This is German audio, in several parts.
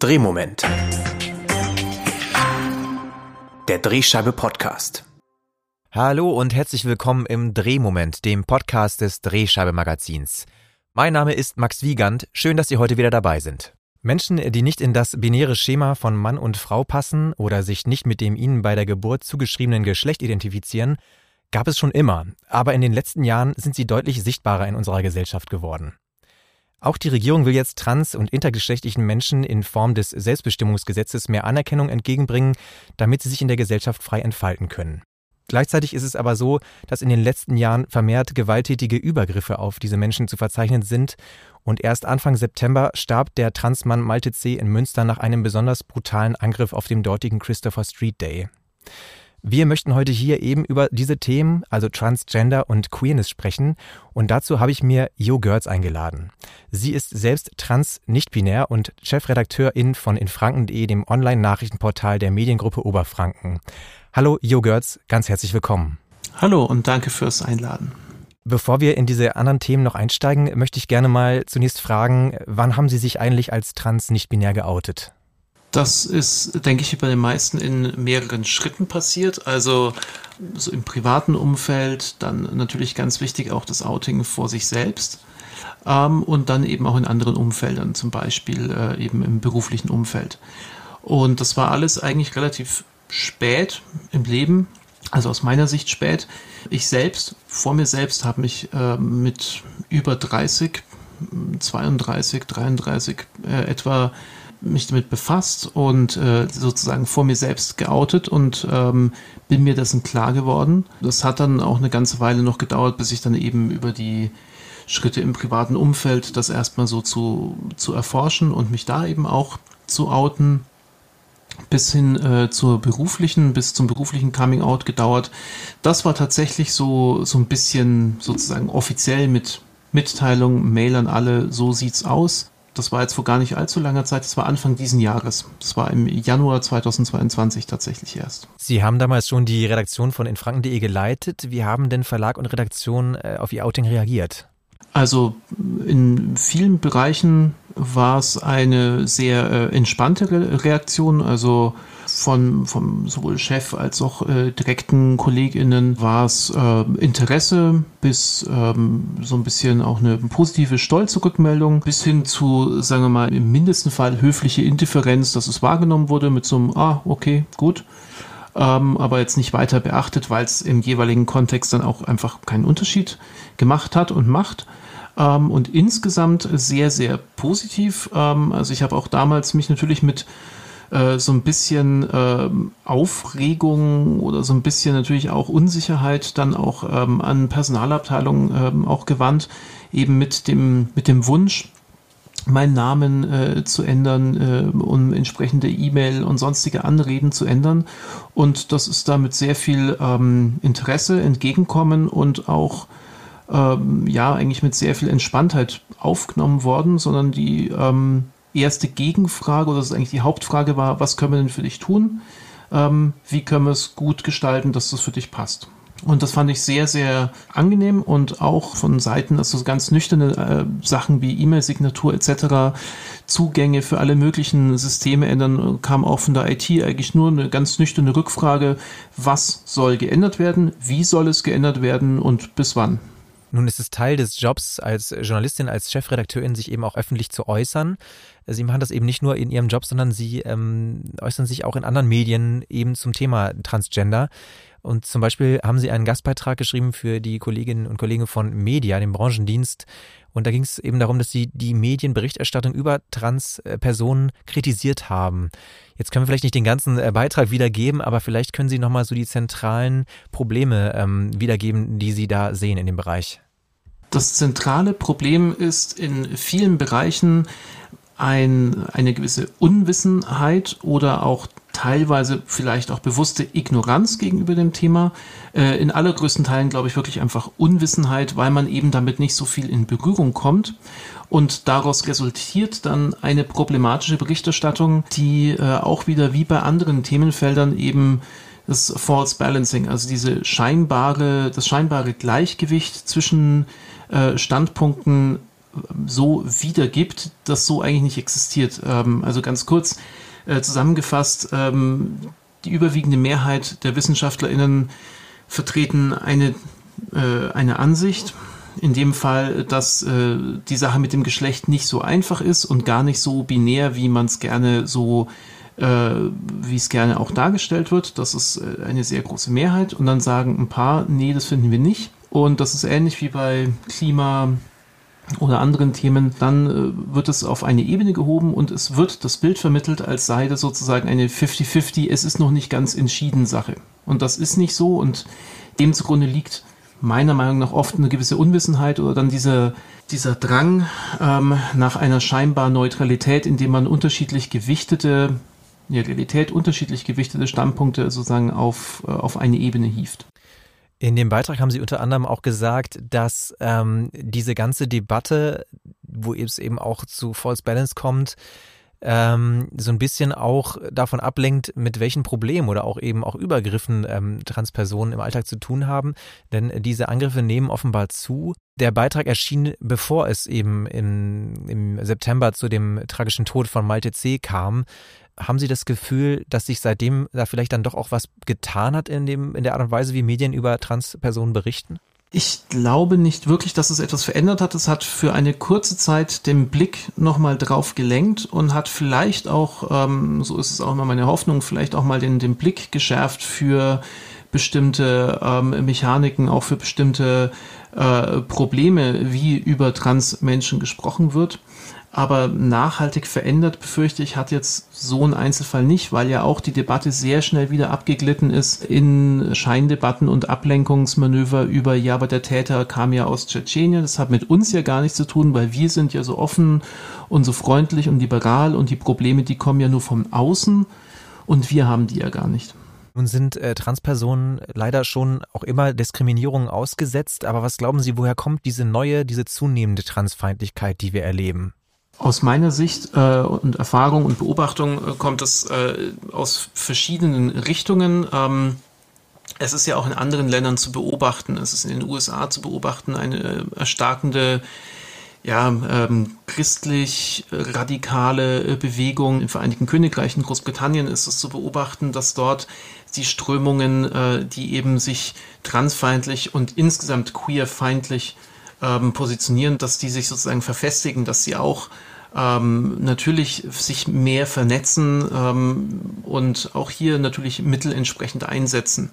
Drehmoment. Der Drehscheibe Podcast. Hallo und herzlich willkommen im Drehmoment, dem Podcast des Drehscheibe Magazins. Mein Name ist Max Wiegand. Schön, dass Sie heute wieder dabei sind. Menschen, die nicht in das binäre Schema von Mann und Frau passen oder sich nicht mit dem ihnen bei der Geburt zugeschriebenen Geschlecht identifizieren, gab es schon immer, aber in den letzten Jahren sind sie deutlich sichtbarer in unserer Gesellschaft geworden. Auch die Regierung will jetzt trans- und intergeschlechtlichen Menschen in Form des Selbstbestimmungsgesetzes mehr Anerkennung entgegenbringen, damit sie sich in der Gesellschaft frei entfalten können. Gleichzeitig ist es aber so, dass in den letzten Jahren vermehrt gewalttätige Übergriffe auf diese Menschen zu verzeichnen sind und erst Anfang September starb der Transmann Malte C. in Münster nach einem besonders brutalen Angriff auf dem dortigen Christopher Street Day. Wir möchten heute hier eben über diese Themen, also Transgender und Queerness sprechen und dazu habe ich mir Jo Görz eingeladen. Sie ist selbst trans nicht binär und Chefredakteurin von infranken.de, dem Online-Nachrichtenportal der Mediengruppe Oberfranken. Hallo Jo Görz, ganz herzlich willkommen. Hallo und danke fürs Einladen. Bevor wir in diese anderen Themen noch einsteigen, möchte ich gerne mal zunächst fragen, wann haben Sie sich eigentlich als trans nicht binär geoutet? Das ist, denke ich, bei den meisten in mehreren Schritten passiert. Also so im privaten Umfeld, dann natürlich ganz wichtig auch das Outing vor sich selbst ähm, und dann eben auch in anderen Umfeldern, zum Beispiel äh, eben im beruflichen Umfeld. Und das war alles eigentlich relativ spät im Leben, also aus meiner Sicht spät. Ich selbst, vor mir selbst, habe mich äh, mit über 30, 32, 33 äh, etwa mich damit befasst und äh, sozusagen vor mir selbst geoutet und ähm, bin mir dessen klar geworden. Das hat dann auch eine ganze Weile noch gedauert, bis ich dann eben über die Schritte im privaten Umfeld das erstmal so zu, zu erforschen und mich da eben auch zu outen bis hin äh, zur beruflichen, bis zum beruflichen Coming Out gedauert. Das war tatsächlich so, so ein bisschen sozusagen offiziell mit Mitteilung, Mail an alle, so sieht's aus. Das war jetzt vor gar nicht allzu langer Zeit, das war Anfang diesen Jahres. Das war im Januar 2022 tatsächlich erst. Sie haben damals schon die Redaktion von infranken.de geleitet. Wie haben denn Verlag und Redaktion äh, auf Ihr Outing reagiert? Also in vielen Bereichen war es eine sehr äh, entspannte Re Reaktion. Also von vom sowohl Chef als auch äh, direkten KollegInnen war es äh, Interesse bis ähm, so ein bisschen auch eine positive, stolze Rückmeldung bis hin zu, sagen wir mal, im mindesten Fall höfliche Indifferenz, dass es wahrgenommen wurde mit so einem, ah, okay, gut. Ähm, aber jetzt nicht weiter beachtet, weil es im jeweiligen Kontext dann auch einfach keinen Unterschied gemacht hat und macht ähm, und insgesamt sehr, sehr positiv. Ähm, also ich habe auch damals mich natürlich mit äh, so ein bisschen äh, Aufregung oder so ein bisschen natürlich auch Unsicherheit dann auch ähm, an Personalabteilungen ähm, auch gewandt, eben mit dem, mit dem Wunsch, meinen Namen äh, zu ändern, äh, um entsprechende E-Mail und sonstige Anreden zu ändern. Und das ist da mit sehr viel ähm, Interesse entgegenkommen und auch ähm, ja eigentlich mit sehr viel Entspanntheit aufgenommen worden, sondern die ähm, erste Gegenfrage oder das ist eigentlich die Hauptfrage war, was können wir denn für dich tun? Ähm, wie können wir es gut gestalten, dass das für dich passt? Und das fand ich sehr, sehr angenehm und auch von Seiten, also ganz nüchterne äh, Sachen wie E-Mail-Signatur etc., Zugänge für alle möglichen Systeme ändern, kam auch von der IT eigentlich nur eine ganz nüchterne Rückfrage, was soll geändert werden, wie soll es geändert werden und bis wann. Nun ist es Teil des Jobs als Journalistin, als Chefredakteurin, sich eben auch öffentlich zu äußern. Sie machen das eben nicht nur in Ihrem Job, sondern Sie ähm, äußern sich auch in anderen Medien eben zum Thema Transgender. Und zum Beispiel haben Sie einen Gastbeitrag geschrieben für die Kolleginnen und Kollegen von Media, dem Branchendienst. Und da ging es eben darum, dass Sie die Medienberichterstattung über Transpersonen kritisiert haben. Jetzt können wir vielleicht nicht den ganzen äh, Beitrag wiedergeben, aber vielleicht können Sie nochmal so die zentralen Probleme ähm, wiedergeben, die Sie da sehen in dem Bereich. Das zentrale Problem ist in vielen Bereichen ein, eine gewisse Unwissenheit oder auch teilweise vielleicht auch bewusste Ignoranz gegenüber dem Thema. Äh, in allergrößten Teilen glaube ich wirklich einfach Unwissenheit, weil man eben damit nicht so viel in Berührung kommt. Und daraus resultiert dann eine problematische Berichterstattung, die äh, auch wieder wie bei anderen Themenfeldern eben das False Balancing, also diese scheinbare, das scheinbare Gleichgewicht zwischen äh, Standpunkten so wiedergibt, das so eigentlich nicht existiert. Ähm, also ganz kurz äh, zusammengefasst, ähm, die überwiegende Mehrheit der WissenschaftlerInnen vertreten eine, äh, eine Ansicht, in dem Fall, dass äh, die Sache mit dem Geschlecht nicht so einfach ist und gar nicht so binär, wie man es gerne so äh, wie es gerne auch dargestellt wird. Das ist äh, eine sehr große Mehrheit. Und dann sagen ein paar, nee, das finden wir nicht. Und das ist ähnlich wie bei Klima oder anderen Themen. Dann äh, wird es auf eine Ebene gehoben und es wird das Bild vermittelt, als sei das sozusagen eine 50-50, es ist noch nicht ganz entschieden Sache. Und das ist nicht so und dem zugrunde liegt meiner Meinung nach oft eine gewisse Unwissenheit oder dann dieser, dieser Drang ähm, nach einer scheinbar Neutralität, indem man unterschiedlich gewichtete, ja, Realität unterschiedlich gewichtete Standpunkte sozusagen auf, äh, auf eine Ebene hieft. In dem Beitrag haben Sie unter anderem auch gesagt, dass ähm, diese ganze Debatte, wo es eben auch zu False Balance kommt, ähm, so ein bisschen auch davon ablenkt, mit welchen Problemen oder auch eben auch Übergriffen ähm, Transpersonen im Alltag zu tun haben. Denn diese Angriffe nehmen offenbar zu. Der Beitrag erschien, bevor es eben in, im September zu dem tragischen Tod von Malte C. kam. Haben Sie das Gefühl, dass sich seitdem da vielleicht dann doch auch was getan hat in, dem, in der Art und Weise, wie Medien über Transpersonen berichten? Ich glaube nicht wirklich, dass es etwas verändert hat. Es hat für eine kurze Zeit den Blick nochmal drauf gelenkt und hat vielleicht auch, ähm, so ist es auch immer meine Hoffnung, vielleicht auch mal den, den Blick geschärft für bestimmte ähm, Mechaniken, auch für bestimmte äh, Probleme, wie über Transmenschen gesprochen wird. Aber nachhaltig verändert, befürchte ich, hat jetzt so ein Einzelfall nicht, weil ja auch die Debatte sehr schnell wieder abgeglitten ist in Scheindebatten und Ablenkungsmanöver über, ja, aber der Täter kam ja aus Tschetschenien. Das hat mit uns ja gar nichts zu tun, weil wir sind ja so offen und so freundlich und liberal und die Probleme, die kommen ja nur von außen und wir haben die ja gar nicht. Nun sind äh, Transpersonen leider schon auch immer Diskriminierungen ausgesetzt, aber was glauben Sie, woher kommt diese neue, diese zunehmende Transfeindlichkeit, die wir erleben? Aus meiner Sicht äh, und Erfahrung und Beobachtung äh, kommt es äh, aus verschiedenen Richtungen. Ähm, es ist ja auch in anderen Ländern zu beobachten. Es ist in den USA zu beobachten, eine äh, erstarkende ja, ähm, christlich radikale äh, Bewegung im Vereinigten Königreich, in Großbritannien ist es zu beobachten, dass dort die Strömungen, äh, die eben sich transfeindlich und insgesamt queerfeindlich ähm, positionieren, dass die sich sozusagen verfestigen, dass sie auch ähm, natürlich sich mehr vernetzen ähm, und auch hier natürlich Mittel entsprechend einsetzen.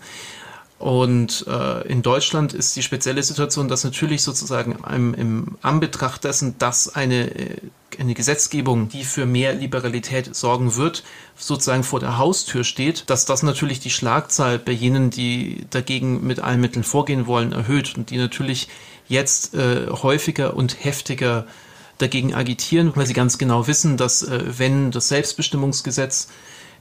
Und äh, in Deutschland ist die spezielle Situation, dass natürlich sozusagen im, im Anbetracht dessen, dass eine, äh, eine Gesetzgebung, die für mehr Liberalität sorgen wird, sozusagen vor der Haustür steht, dass das natürlich die Schlagzahl bei jenen, die dagegen mit allen Mitteln vorgehen wollen, erhöht und die natürlich jetzt äh, häufiger und heftiger dagegen agitieren, weil sie ganz genau wissen, dass äh, wenn das Selbstbestimmungsgesetz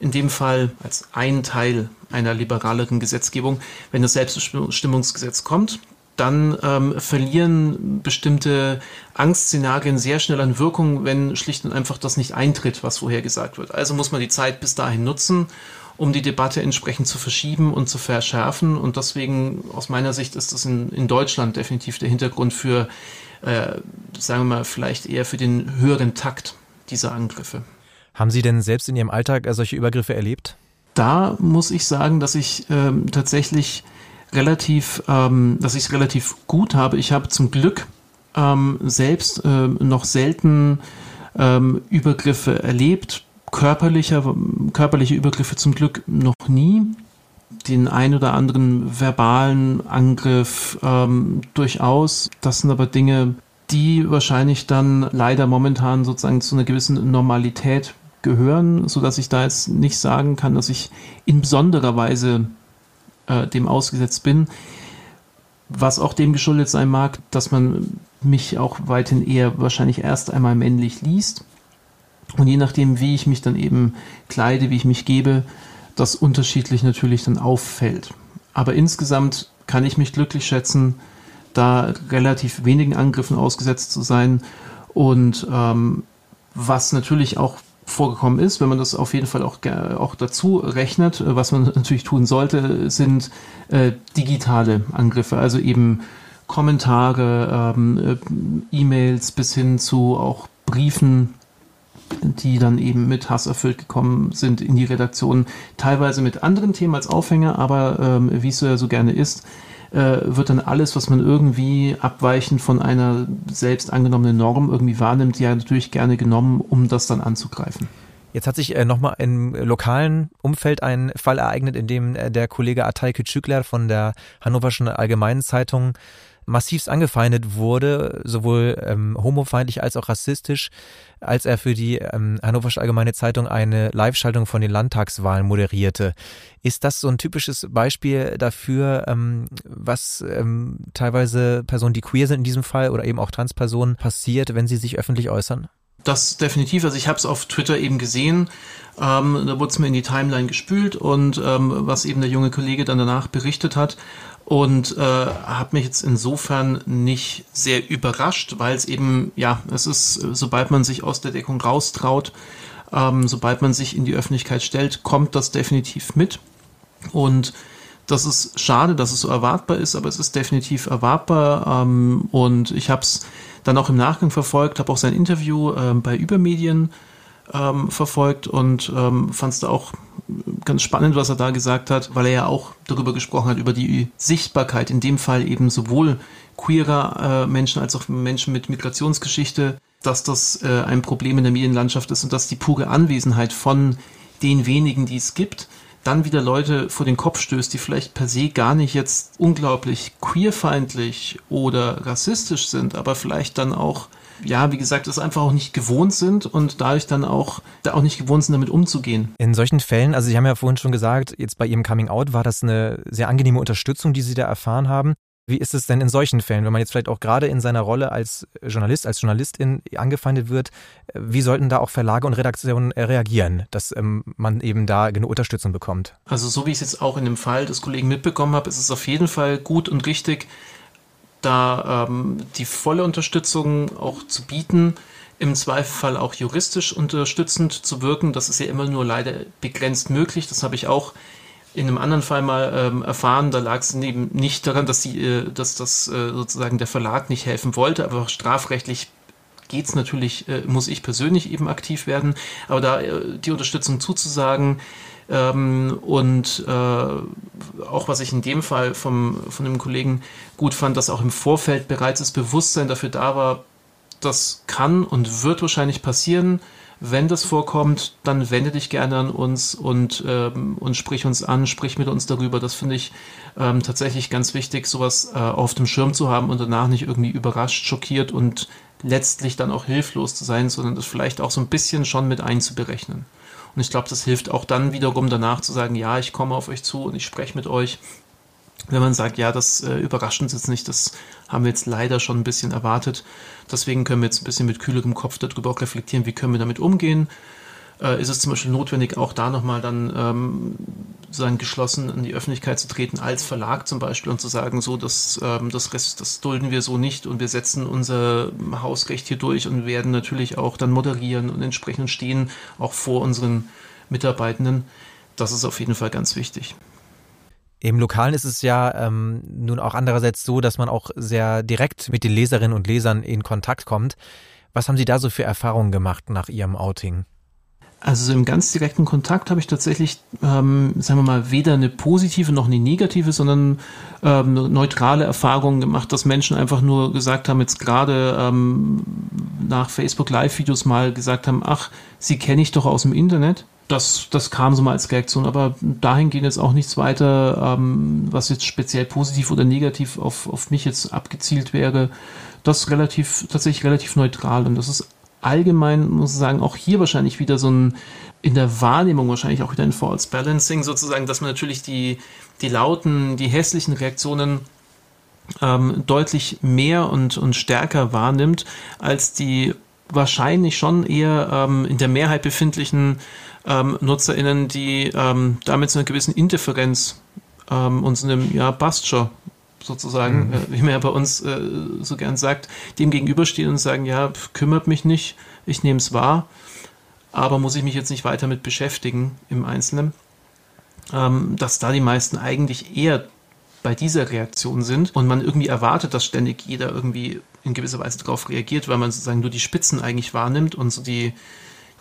in dem Fall als ein Teil einer liberaleren Gesetzgebung, wenn das Selbstbestimmungsgesetz kommt, dann ähm, verlieren bestimmte Angstszenarien sehr schnell an Wirkung, wenn schlicht und einfach das nicht eintritt, was vorher gesagt wird. Also muss man die Zeit bis dahin nutzen, um die Debatte entsprechend zu verschieben und zu verschärfen. Und deswegen, aus meiner Sicht, ist das in, in Deutschland definitiv der Hintergrund für äh, sagen wir mal, vielleicht eher für den höheren Takt dieser Angriffe. Haben Sie denn selbst in Ihrem Alltag äh, solche Übergriffe erlebt? Da muss ich sagen, dass ich ähm, tatsächlich relativ, ähm, dass ich es relativ gut habe. Ich habe zum Glück ähm, selbst ähm, noch selten ähm, Übergriffe erlebt. Körperlicher, körperliche Übergriffe zum Glück noch nie den ein oder anderen verbalen Angriff ähm, durchaus. Das sind aber Dinge, die wahrscheinlich dann leider momentan sozusagen zu einer gewissen Normalität gehören, so dass ich da jetzt nicht sagen kann, dass ich in besonderer Weise äh, dem ausgesetzt bin. Was auch dem geschuldet sein mag, dass man mich auch weiterhin eher wahrscheinlich erst einmal männlich liest. Und je nachdem, wie ich mich dann eben kleide, wie ich mich gebe, das unterschiedlich natürlich dann auffällt. Aber insgesamt kann ich mich glücklich schätzen, da relativ wenigen Angriffen ausgesetzt zu sein. Und ähm, was natürlich auch vorgekommen ist, wenn man das auf jeden Fall auch, auch dazu rechnet, was man natürlich tun sollte, sind äh, digitale Angriffe, also eben Kommentare, ähm, äh, E-Mails bis hin zu auch Briefen, die dann eben mit Hass erfüllt gekommen sind in die Redaktion, teilweise mit anderen Themen als Aufhänger, aber ähm, wie es so so gerne ist, äh, wird dann alles, was man irgendwie abweichend von einer selbst angenommenen Norm irgendwie wahrnimmt, ja natürlich gerne genommen, um das dann anzugreifen. Jetzt hat sich äh, nochmal im lokalen Umfeld ein Fall ereignet, in dem äh, der Kollege Atay Küçükler von der Hannoverschen Allgemeinen Zeitung massivst angefeindet wurde, sowohl ähm, homofeindlich als auch rassistisch, als er für die ähm, Hannoversche Allgemeine Zeitung eine Live-Schaltung von den Landtagswahlen moderierte. Ist das so ein typisches Beispiel dafür, ähm, was ähm, teilweise Personen, die queer sind in diesem Fall oder eben auch Transpersonen passiert, wenn sie sich öffentlich äußern? Das definitiv. Also ich habe es auf Twitter eben gesehen. Ähm, da wurde es mir in die Timeline gespült und ähm, was eben der junge Kollege dann danach berichtet hat und äh, habe mich jetzt insofern nicht sehr überrascht, weil es eben, ja, es ist, sobald man sich aus der Deckung raustraut, ähm, sobald man sich in die Öffentlichkeit stellt, kommt das definitiv mit. Und das ist schade, dass es so erwartbar ist, aber es ist definitiv erwartbar. Ähm, und ich habe es dann auch im Nachgang verfolgt, habe auch sein Interview äh, bei Übermedien ähm, verfolgt und ähm, fand es da auch ganz spannend, was er da gesagt hat, weil er ja auch darüber gesprochen hat, über die Sichtbarkeit, in dem Fall eben sowohl queerer äh, Menschen als auch Menschen mit Migrationsgeschichte, dass das äh, ein Problem in der Medienlandschaft ist und dass die pure Anwesenheit von den wenigen, die es gibt, dann wieder Leute vor den Kopf stößt, die vielleicht per se gar nicht jetzt unglaublich queerfeindlich oder rassistisch sind, aber vielleicht dann auch ja, wie gesagt, es einfach auch nicht gewohnt sind und dadurch dann auch, da auch nicht gewohnt sind, damit umzugehen. In solchen Fällen, also Sie haben ja vorhin schon gesagt, jetzt bei Ihrem Coming Out war das eine sehr angenehme Unterstützung, die Sie da erfahren haben. Wie ist es denn in solchen Fällen, wenn man jetzt vielleicht auch gerade in seiner Rolle als Journalist, als Journalistin angefeindet wird, wie sollten da auch Verlage und Redaktionen reagieren, dass ähm, man eben da genug Unterstützung bekommt? Also so wie ich es jetzt auch in dem Fall des Kollegen mitbekommen habe, ist es auf jeden Fall gut und richtig, da ähm, die volle Unterstützung auch zu bieten, im Zweifelsfall auch juristisch unterstützend zu wirken. Das ist ja immer nur leider begrenzt möglich. Das habe ich auch in einem anderen Fall mal ähm, erfahren. Da lag es eben nicht daran, dass, sie, äh, dass das äh, sozusagen der Verlag nicht helfen wollte, aber strafrechtlich geht es natürlich, äh, muss ich persönlich eben aktiv werden. Aber da äh, die Unterstützung zuzusagen, ähm, und äh, auch was ich in dem Fall vom, von dem Kollegen gut fand, dass auch im Vorfeld bereits das Bewusstsein dafür da war, das kann und wird wahrscheinlich passieren. Wenn das vorkommt, dann wende dich gerne an uns und, ähm, und sprich uns an, sprich mit uns darüber. Das finde ich ähm, tatsächlich ganz wichtig, sowas äh, auf dem Schirm zu haben und danach nicht irgendwie überrascht, schockiert und letztlich dann auch hilflos zu sein, sondern das vielleicht auch so ein bisschen schon mit einzuberechnen. Und ich glaube, das hilft auch dann wiederum danach zu sagen, ja, ich komme auf euch zu und ich spreche mit euch. Wenn man sagt, ja, das äh, überrascht uns jetzt nicht, das haben wir jetzt leider schon ein bisschen erwartet. Deswegen können wir jetzt ein bisschen mit kühlerem Kopf darüber auch reflektieren, wie können wir damit umgehen äh, ist es zum Beispiel notwendig, auch da nochmal dann ähm, sozusagen geschlossen in die Öffentlichkeit zu treten, als Verlag zum Beispiel, und zu sagen, so, das, ähm, das, Rest, das dulden wir so nicht und wir setzen unser Hausrecht hier durch und werden natürlich auch dann moderieren und entsprechend stehen, auch vor unseren Mitarbeitenden. Das ist auf jeden Fall ganz wichtig. Im Lokalen ist es ja ähm, nun auch andererseits so, dass man auch sehr direkt mit den Leserinnen und Lesern in Kontakt kommt. Was haben Sie da so für Erfahrungen gemacht nach Ihrem Outing? Also im ganz direkten Kontakt habe ich tatsächlich, ähm, sagen wir mal, weder eine positive noch eine negative, sondern ähm, eine neutrale Erfahrung gemacht, dass Menschen einfach nur gesagt haben, jetzt gerade ähm, nach Facebook Live-Videos mal gesagt haben, ach, sie kenne ich doch aus dem Internet. Das, das kam so mal als Reaktion, aber dahin gehen jetzt auch nichts weiter, ähm, was jetzt speziell positiv oder negativ auf, auf mich jetzt abgezielt wäre. Das relativ, tatsächlich relativ neutral und das ist allgemein, muss ich sagen, auch hier wahrscheinlich wieder so ein, in der Wahrnehmung wahrscheinlich auch wieder ein False Balancing sozusagen, dass man natürlich die, die lauten, die hässlichen Reaktionen ähm, deutlich mehr und, und stärker wahrnimmt als die wahrscheinlich schon eher ähm, in der Mehrheit befindlichen ähm, NutzerInnen, die ähm, damit zu einer gewissen Indifferenz ähm, und so einem, ja, passt schon sozusagen, mhm. äh, wie man ja bei uns äh, so gern sagt, dem gegenüberstehen und sagen, ja, kümmert mich nicht, ich nehme es wahr, aber muss ich mich jetzt nicht weiter mit beschäftigen im Einzelnen. Ähm, dass da die meisten eigentlich eher bei dieser Reaktion sind und man irgendwie erwartet, dass ständig jeder irgendwie in gewisser Weise darauf reagiert, weil man sozusagen nur die Spitzen eigentlich wahrnimmt und so die,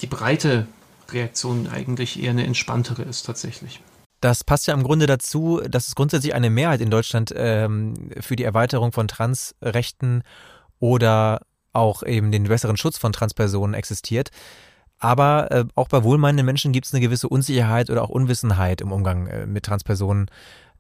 die breite Reaktion eigentlich eher eine entspanntere ist tatsächlich. Das passt ja im Grunde dazu, dass es grundsätzlich eine Mehrheit in Deutschland ähm, für die Erweiterung von Transrechten oder auch eben den besseren Schutz von Transpersonen existiert. Aber äh, auch bei wohlmeinenden Menschen gibt es eine gewisse Unsicherheit oder auch Unwissenheit im Umgang äh, mit Transpersonen.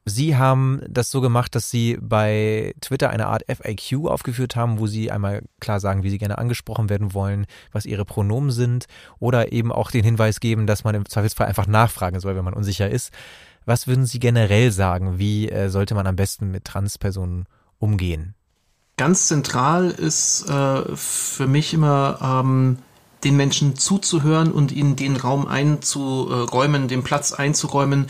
Sie haben das so gemacht, dass Sie bei Twitter eine Art FAQ aufgeführt haben, wo Sie einmal klar sagen, wie Sie gerne angesprochen werden wollen, was Ihre Pronomen sind oder eben auch den Hinweis geben, dass man im Zweifelsfall einfach nachfragen soll, wenn man unsicher ist. Was würden Sie generell sagen? Wie äh, sollte man am besten mit Transpersonen umgehen? Ganz zentral ist äh, für mich immer ähm, den Menschen zuzuhören und ihnen den Raum einzuräumen, den Platz einzuräumen,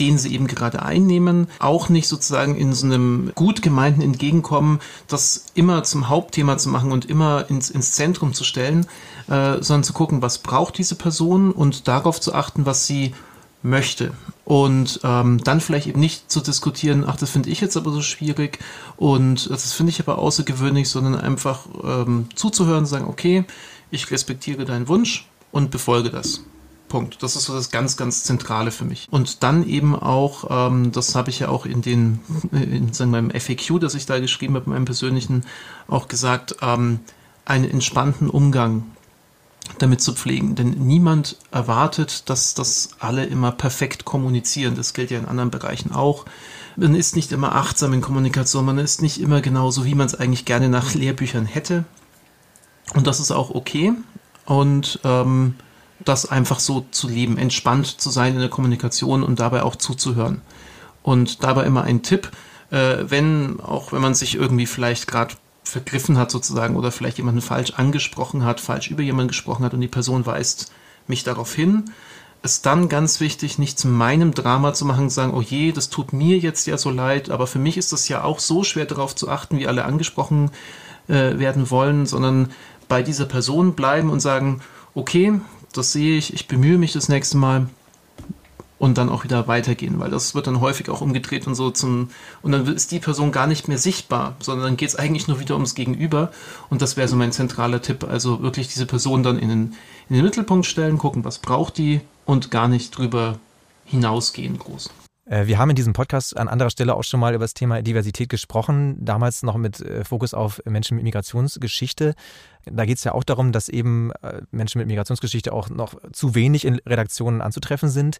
den sie eben gerade einnehmen. Auch nicht sozusagen in so einem gut gemeinten Entgegenkommen, das immer zum Hauptthema zu machen und immer ins, ins Zentrum zu stellen, äh, sondern zu gucken, was braucht diese Person und darauf zu achten, was sie möchte. Und ähm, dann vielleicht eben nicht zu diskutieren, ach, das finde ich jetzt aber so schwierig und das finde ich aber außergewöhnlich, sondern einfach ähm, zuzuhören sagen, okay, ich respektiere deinen Wunsch und befolge das. Punkt. Das ist so das ganz, ganz Zentrale für mich. Und dann eben auch, ähm, das habe ich ja auch in den, in sagen, meinem FAQ, das ich da geschrieben habe, meinem persönlichen, auch gesagt, ähm, einen entspannten Umgang damit zu pflegen. Denn niemand erwartet, dass das alle immer perfekt kommunizieren. Das gilt ja in anderen Bereichen auch. Man ist nicht immer achtsam in Kommunikation, man ist nicht immer genauso, wie man es eigentlich gerne nach Lehrbüchern hätte. Und das ist auch okay. Und ähm, das einfach so zu leben, entspannt zu sein in der Kommunikation und dabei auch zuzuhören. Und dabei immer ein Tipp, äh, wenn, auch wenn man sich irgendwie vielleicht gerade vergriffen hat sozusagen oder vielleicht jemanden falsch angesprochen hat, falsch über jemanden gesprochen hat und die Person weist mich darauf hin, ist dann ganz wichtig, nicht zu meinem Drama zu machen sagen, oh je, das tut mir jetzt ja so leid, aber für mich ist das ja auch so schwer darauf zu achten, wie alle angesprochen äh, werden wollen, sondern bei dieser Person bleiben und sagen, okay, das sehe ich, ich bemühe mich das nächste Mal und dann auch wieder weitergehen, weil das wird dann häufig auch umgedreht und so zum, und dann ist die Person gar nicht mehr sichtbar, sondern dann geht es eigentlich nur wieder ums Gegenüber und das wäre so mein zentraler Tipp, also wirklich diese Person dann in den, in den Mittelpunkt stellen, gucken, was braucht die und gar nicht drüber hinausgehen groß. Äh, wir haben in diesem Podcast an anderer Stelle auch schon mal über das Thema Diversität gesprochen, damals noch mit äh, Fokus auf Menschen mit Migrationsgeschichte. Da geht es ja auch darum, dass eben äh, Menschen mit Migrationsgeschichte auch noch zu wenig in Redaktionen anzutreffen sind.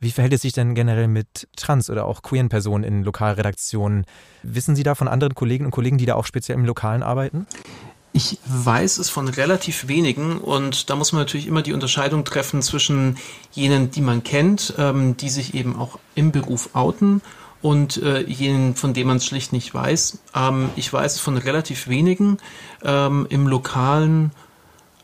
Wie verhält es sich denn generell mit Trans- oder auch queeren Personen in Lokalredaktionen? Wissen Sie da von anderen Kolleginnen und Kollegen, die da auch speziell im Lokalen arbeiten? Ich weiß es von relativ wenigen und da muss man natürlich immer die Unterscheidung treffen zwischen jenen, die man kennt, ähm, die sich eben auch im Beruf outen und äh, jenen, von denen man es schlicht nicht weiß. Ähm, ich weiß es von relativ wenigen, ähm, im lokalen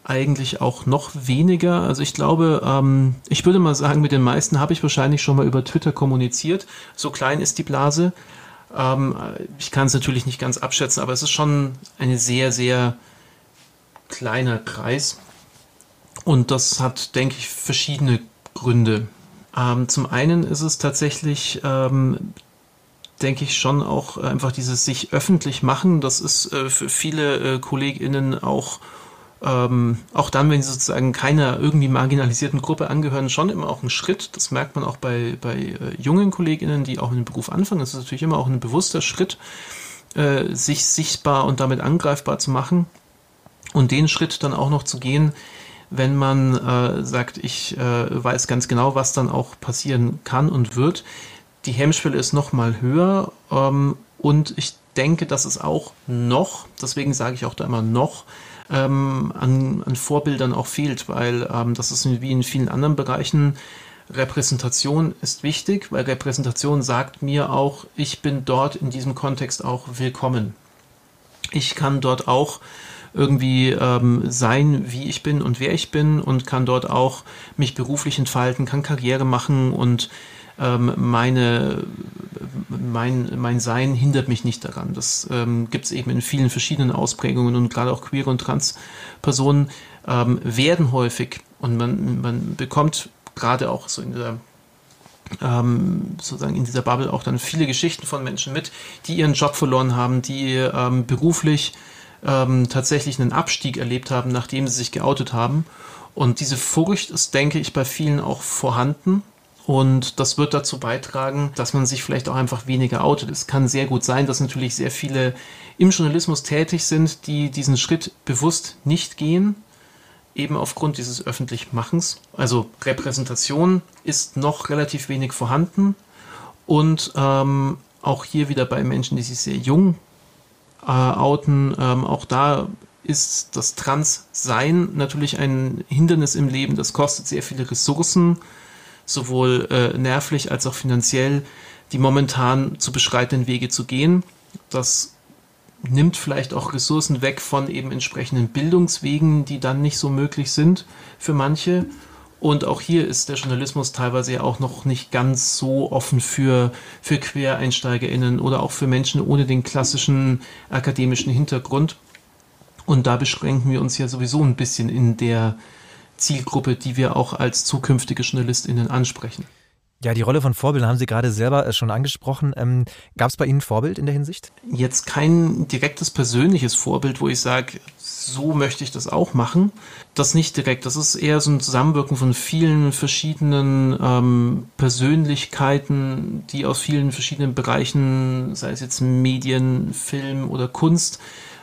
eigentlich auch noch weniger. Also ich glaube, ähm, ich würde mal sagen, mit den meisten habe ich wahrscheinlich schon mal über Twitter kommuniziert. So klein ist die Blase. Ähm, ich kann es natürlich nicht ganz abschätzen, aber es ist schon ein sehr, sehr kleiner Kreis. Und das hat, denke ich, verschiedene Gründe. Ähm, zum einen ist es tatsächlich, ähm, denke ich, schon auch einfach dieses sich öffentlich machen. Das ist äh, für viele äh, KollegInnen auch ähm, auch dann, wenn sie sozusagen keiner irgendwie marginalisierten Gruppe angehören, schon immer auch ein Schritt. Das merkt man auch bei, bei äh, jungen KollegInnen, die auch in den Beruf anfangen. Das ist natürlich immer auch ein bewusster Schritt, äh, sich sichtbar und damit angreifbar zu machen. Und den Schritt dann auch noch zu gehen, wenn man äh, sagt, ich äh, weiß ganz genau, was dann auch passieren kann und wird. Die Hemmschwelle ist noch mal höher ähm, und ich denke, dass es auch noch, deswegen sage ich auch da immer noch, ähm, an, an, Vorbildern auch fehlt, weil ähm, das ist wie in vielen anderen Bereichen. Repräsentation ist wichtig, weil Repräsentation sagt mir auch, ich bin dort in diesem Kontext auch willkommen. Ich kann dort auch irgendwie ähm, sein, wie ich bin und wer ich bin und kann dort auch mich beruflich entfalten, kann Karriere machen und ähm, meine, mein, mein Sein hindert mich nicht daran. Das ähm, gibt es eben in vielen verschiedenen Ausprägungen und gerade auch queere und trans Personen ähm, werden häufig und man, man bekommt gerade auch so in der ähm, sozusagen in dieser Bubble auch dann viele Geschichten von Menschen mit, die ihren Job verloren haben, die ähm, beruflich ähm, tatsächlich einen Abstieg erlebt haben, nachdem sie sich geoutet haben. Und diese Furcht ist, denke ich, bei vielen auch vorhanden. Und das wird dazu beitragen, dass man sich vielleicht auch einfach weniger outet. Es kann sehr gut sein, dass natürlich sehr viele im Journalismus tätig sind, die diesen Schritt bewusst nicht gehen, eben aufgrund dieses Öffentlichmachens. Also Repräsentation ist noch relativ wenig vorhanden. Und ähm, auch hier wieder bei Menschen, die sich sehr jung äh, outen, ähm, auch da ist das Transsein natürlich ein Hindernis im Leben. Das kostet sehr viele Ressourcen, sowohl äh, nervlich als auch finanziell, die momentan zu beschreitenden Wege zu gehen. Das nimmt vielleicht auch Ressourcen weg von eben entsprechenden Bildungswegen, die dann nicht so möglich sind für manche. Und auch hier ist der Journalismus teilweise ja auch noch nicht ganz so offen für, für QuereinsteigerInnen oder auch für Menschen ohne den klassischen akademischen Hintergrund. Und da beschränken wir uns ja sowieso ein bisschen in der Zielgruppe, die wir auch als zukünftige JournalistInnen ansprechen. Ja, die Rolle von Vorbildern haben Sie gerade selber äh, schon angesprochen. Ähm, Gab es bei Ihnen Vorbild in der Hinsicht? Jetzt kein direktes persönliches Vorbild, wo ich sage, so möchte ich das auch machen. Das nicht direkt. Das ist eher so ein Zusammenwirken von vielen verschiedenen ähm, Persönlichkeiten, die aus vielen verschiedenen Bereichen, sei es jetzt Medien, Film oder Kunst,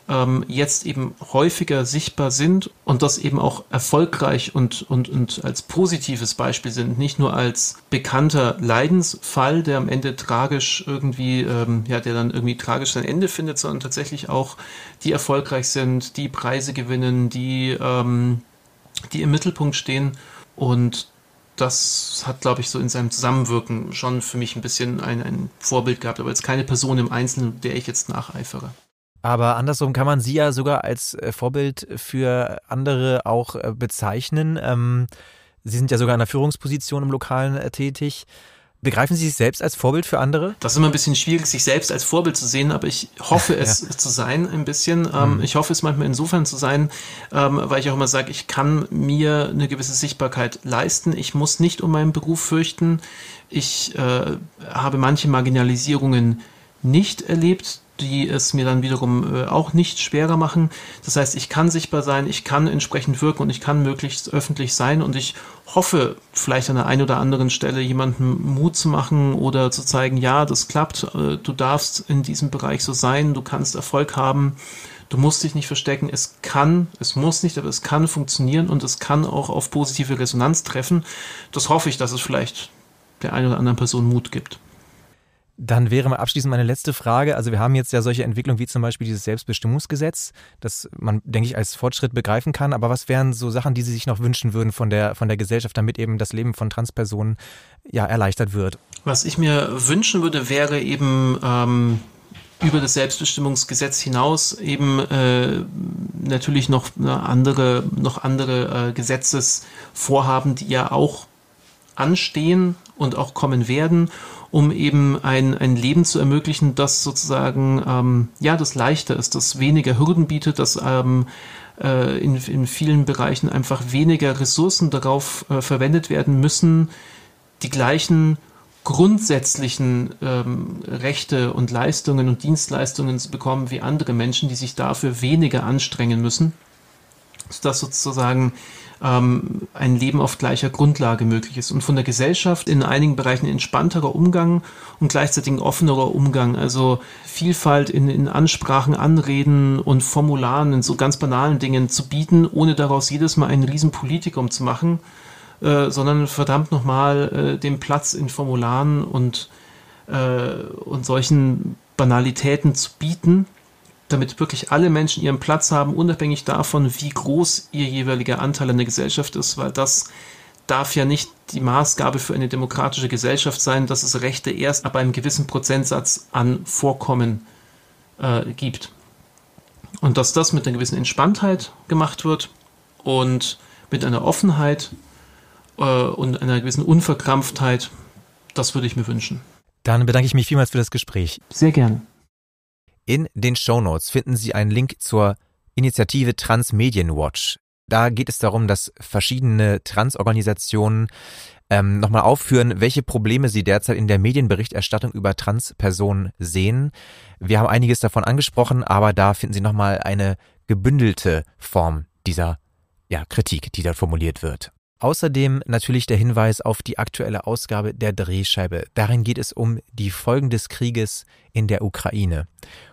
ähm, jetzt eben häufiger sichtbar sind und das eben auch erfolgreich und, und, und als positives Beispiel sind, nicht nur als bekannter Leidensfall, der am Ende tragisch irgendwie, ähm, ja, der dann irgendwie tragisch sein Ende findet, sondern tatsächlich auch die erfolgreich sind, die Preise gewinnen, die, ähm, die im Mittelpunkt stehen und das hat, glaube ich, so in seinem Zusammenwirken schon für mich ein bisschen ein, ein Vorbild gehabt, aber jetzt keine Person im Einzelnen, der ich jetzt nacheifere. Aber andersrum kann man Sie ja sogar als äh, Vorbild für andere auch äh, bezeichnen. Ähm, Sie sind ja sogar in einer Führungsposition im Lokalen äh, tätig. Begreifen Sie sich selbst als Vorbild für andere? Das ist immer ein bisschen schwierig, sich selbst als Vorbild zu sehen, aber ich hoffe es ja. zu sein, ein bisschen. Ähm, mhm. Ich hoffe es manchmal insofern zu sein, ähm, weil ich auch immer sage, ich kann mir eine gewisse Sichtbarkeit leisten. Ich muss nicht um meinen Beruf fürchten. Ich äh, habe manche Marginalisierungen nicht erlebt, die es mir dann wiederum äh, auch nicht schwerer machen. Das heißt, ich kann sichtbar sein, ich kann entsprechend wirken und ich kann möglichst öffentlich sein und ich hoffe, vielleicht an der einen oder anderen Stelle jemandem Mut zu machen oder zu zeigen, ja, das klappt, äh, du darfst in diesem Bereich so sein, du kannst Erfolg haben, du musst dich nicht verstecken, es kann, es muss nicht, aber es kann funktionieren und es kann auch auf positive Resonanz treffen. Das hoffe ich, dass es vielleicht der einen oder anderen Person Mut gibt. Dann wäre mal abschließend meine letzte Frage. Also wir haben jetzt ja solche Entwicklungen wie zum Beispiel dieses Selbstbestimmungsgesetz, das man, denke ich, als Fortschritt begreifen kann. Aber was wären so Sachen, die Sie sich noch wünschen würden von der, von der Gesellschaft, damit eben das Leben von Transpersonen ja erleichtert wird? Was ich mir wünschen würde, wäre eben ähm, über das Selbstbestimmungsgesetz hinaus eben äh, natürlich noch andere, noch andere äh, Gesetzesvorhaben, die ja auch anstehen und auch kommen werden um eben ein, ein Leben zu ermöglichen, das sozusagen ähm, ja das leichter ist, das weniger Hürden bietet, das ähm, äh, in, in vielen Bereichen einfach weniger Ressourcen darauf äh, verwendet werden müssen, die gleichen grundsätzlichen ähm, Rechte und Leistungen und Dienstleistungen zu bekommen wie andere Menschen, die sich dafür weniger anstrengen müssen, sodass sozusagen ähm, ein Leben auf gleicher Grundlage möglich ist und von der Gesellschaft in einigen Bereichen entspannterer Umgang und gleichzeitig ein offenerer Umgang, also Vielfalt in, in Ansprachen, Anreden und Formularen, in so ganz banalen Dingen zu bieten, ohne daraus jedes Mal einen riesen Politikum zu machen, äh, sondern verdammt nochmal äh, den Platz in Formularen und, äh, und solchen Banalitäten zu bieten damit wirklich alle Menschen ihren Platz haben, unabhängig davon, wie groß ihr jeweiliger Anteil an der Gesellschaft ist, weil das darf ja nicht die Maßgabe für eine demokratische Gesellschaft sein, dass es Rechte erst ab einem gewissen Prozentsatz an Vorkommen äh, gibt. Und dass das mit einer gewissen Entspanntheit gemacht wird und mit einer Offenheit äh, und einer gewissen Unverkrampftheit, das würde ich mir wünschen. Dann bedanke ich mich vielmals für das Gespräch. Sehr gerne. In den Show Notes finden Sie einen Link zur Initiative Transmedienwatch. Da geht es darum, dass verschiedene Transorganisationen ähm, nochmal aufführen, welche Probleme Sie derzeit in der Medienberichterstattung über Transpersonen sehen. Wir haben einiges davon angesprochen, aber da finden Sie nochmal eine gebündelte Form dieser ja, Kritik, die dort formuliert wird. Außerdem natürlich der Hinweis auf die aktuelle Ausgabe der Drehscheibe. Darin geht es um die Folgen des Krieges in der Ukraine.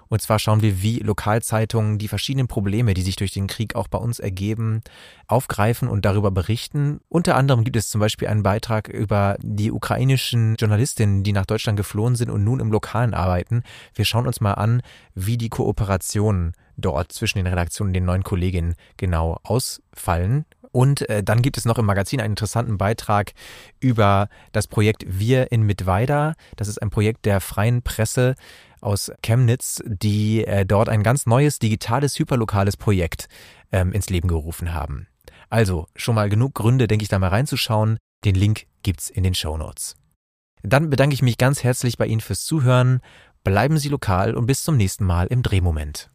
Und zwar schauen wir, wie Lokalzeitungen die verschiedenen Probleme, die sich durch den Krieg auch bei uns ergeben, aufgreifen und darüber berichten. Unter anderem gibt es zum Beispiel einen Beitrag über die ukrainischen Journalistinnen, die nach Deutschland geflohen sind und nun im Lokalen arbeiten. Wir schauen uns mal an, wie die Kooperationen dort zwischen den Redaktionen und den neuen Kolleginnen genau ausfallen und äh, dann gibt es noch im Magazin einen interessanten Beitrag über das Projekt Wir in Mittweida. Das ist ein Projekt der freien Presse aus Chemnitz, die äh, dort ein ganz neues digitales, hyperlokales Projekt ähm, ins Leben gerufen haben. Also schon mal genug Gründe, denke ich, da mal reinzuschauen. Den Link gibt's in den Show Notes. Dann bedanke ich mich ganz herzlich bei Ihnen fürs Zuhören. Bleiben Sie lokal und bis zum nächsten Mal im Drehmoment.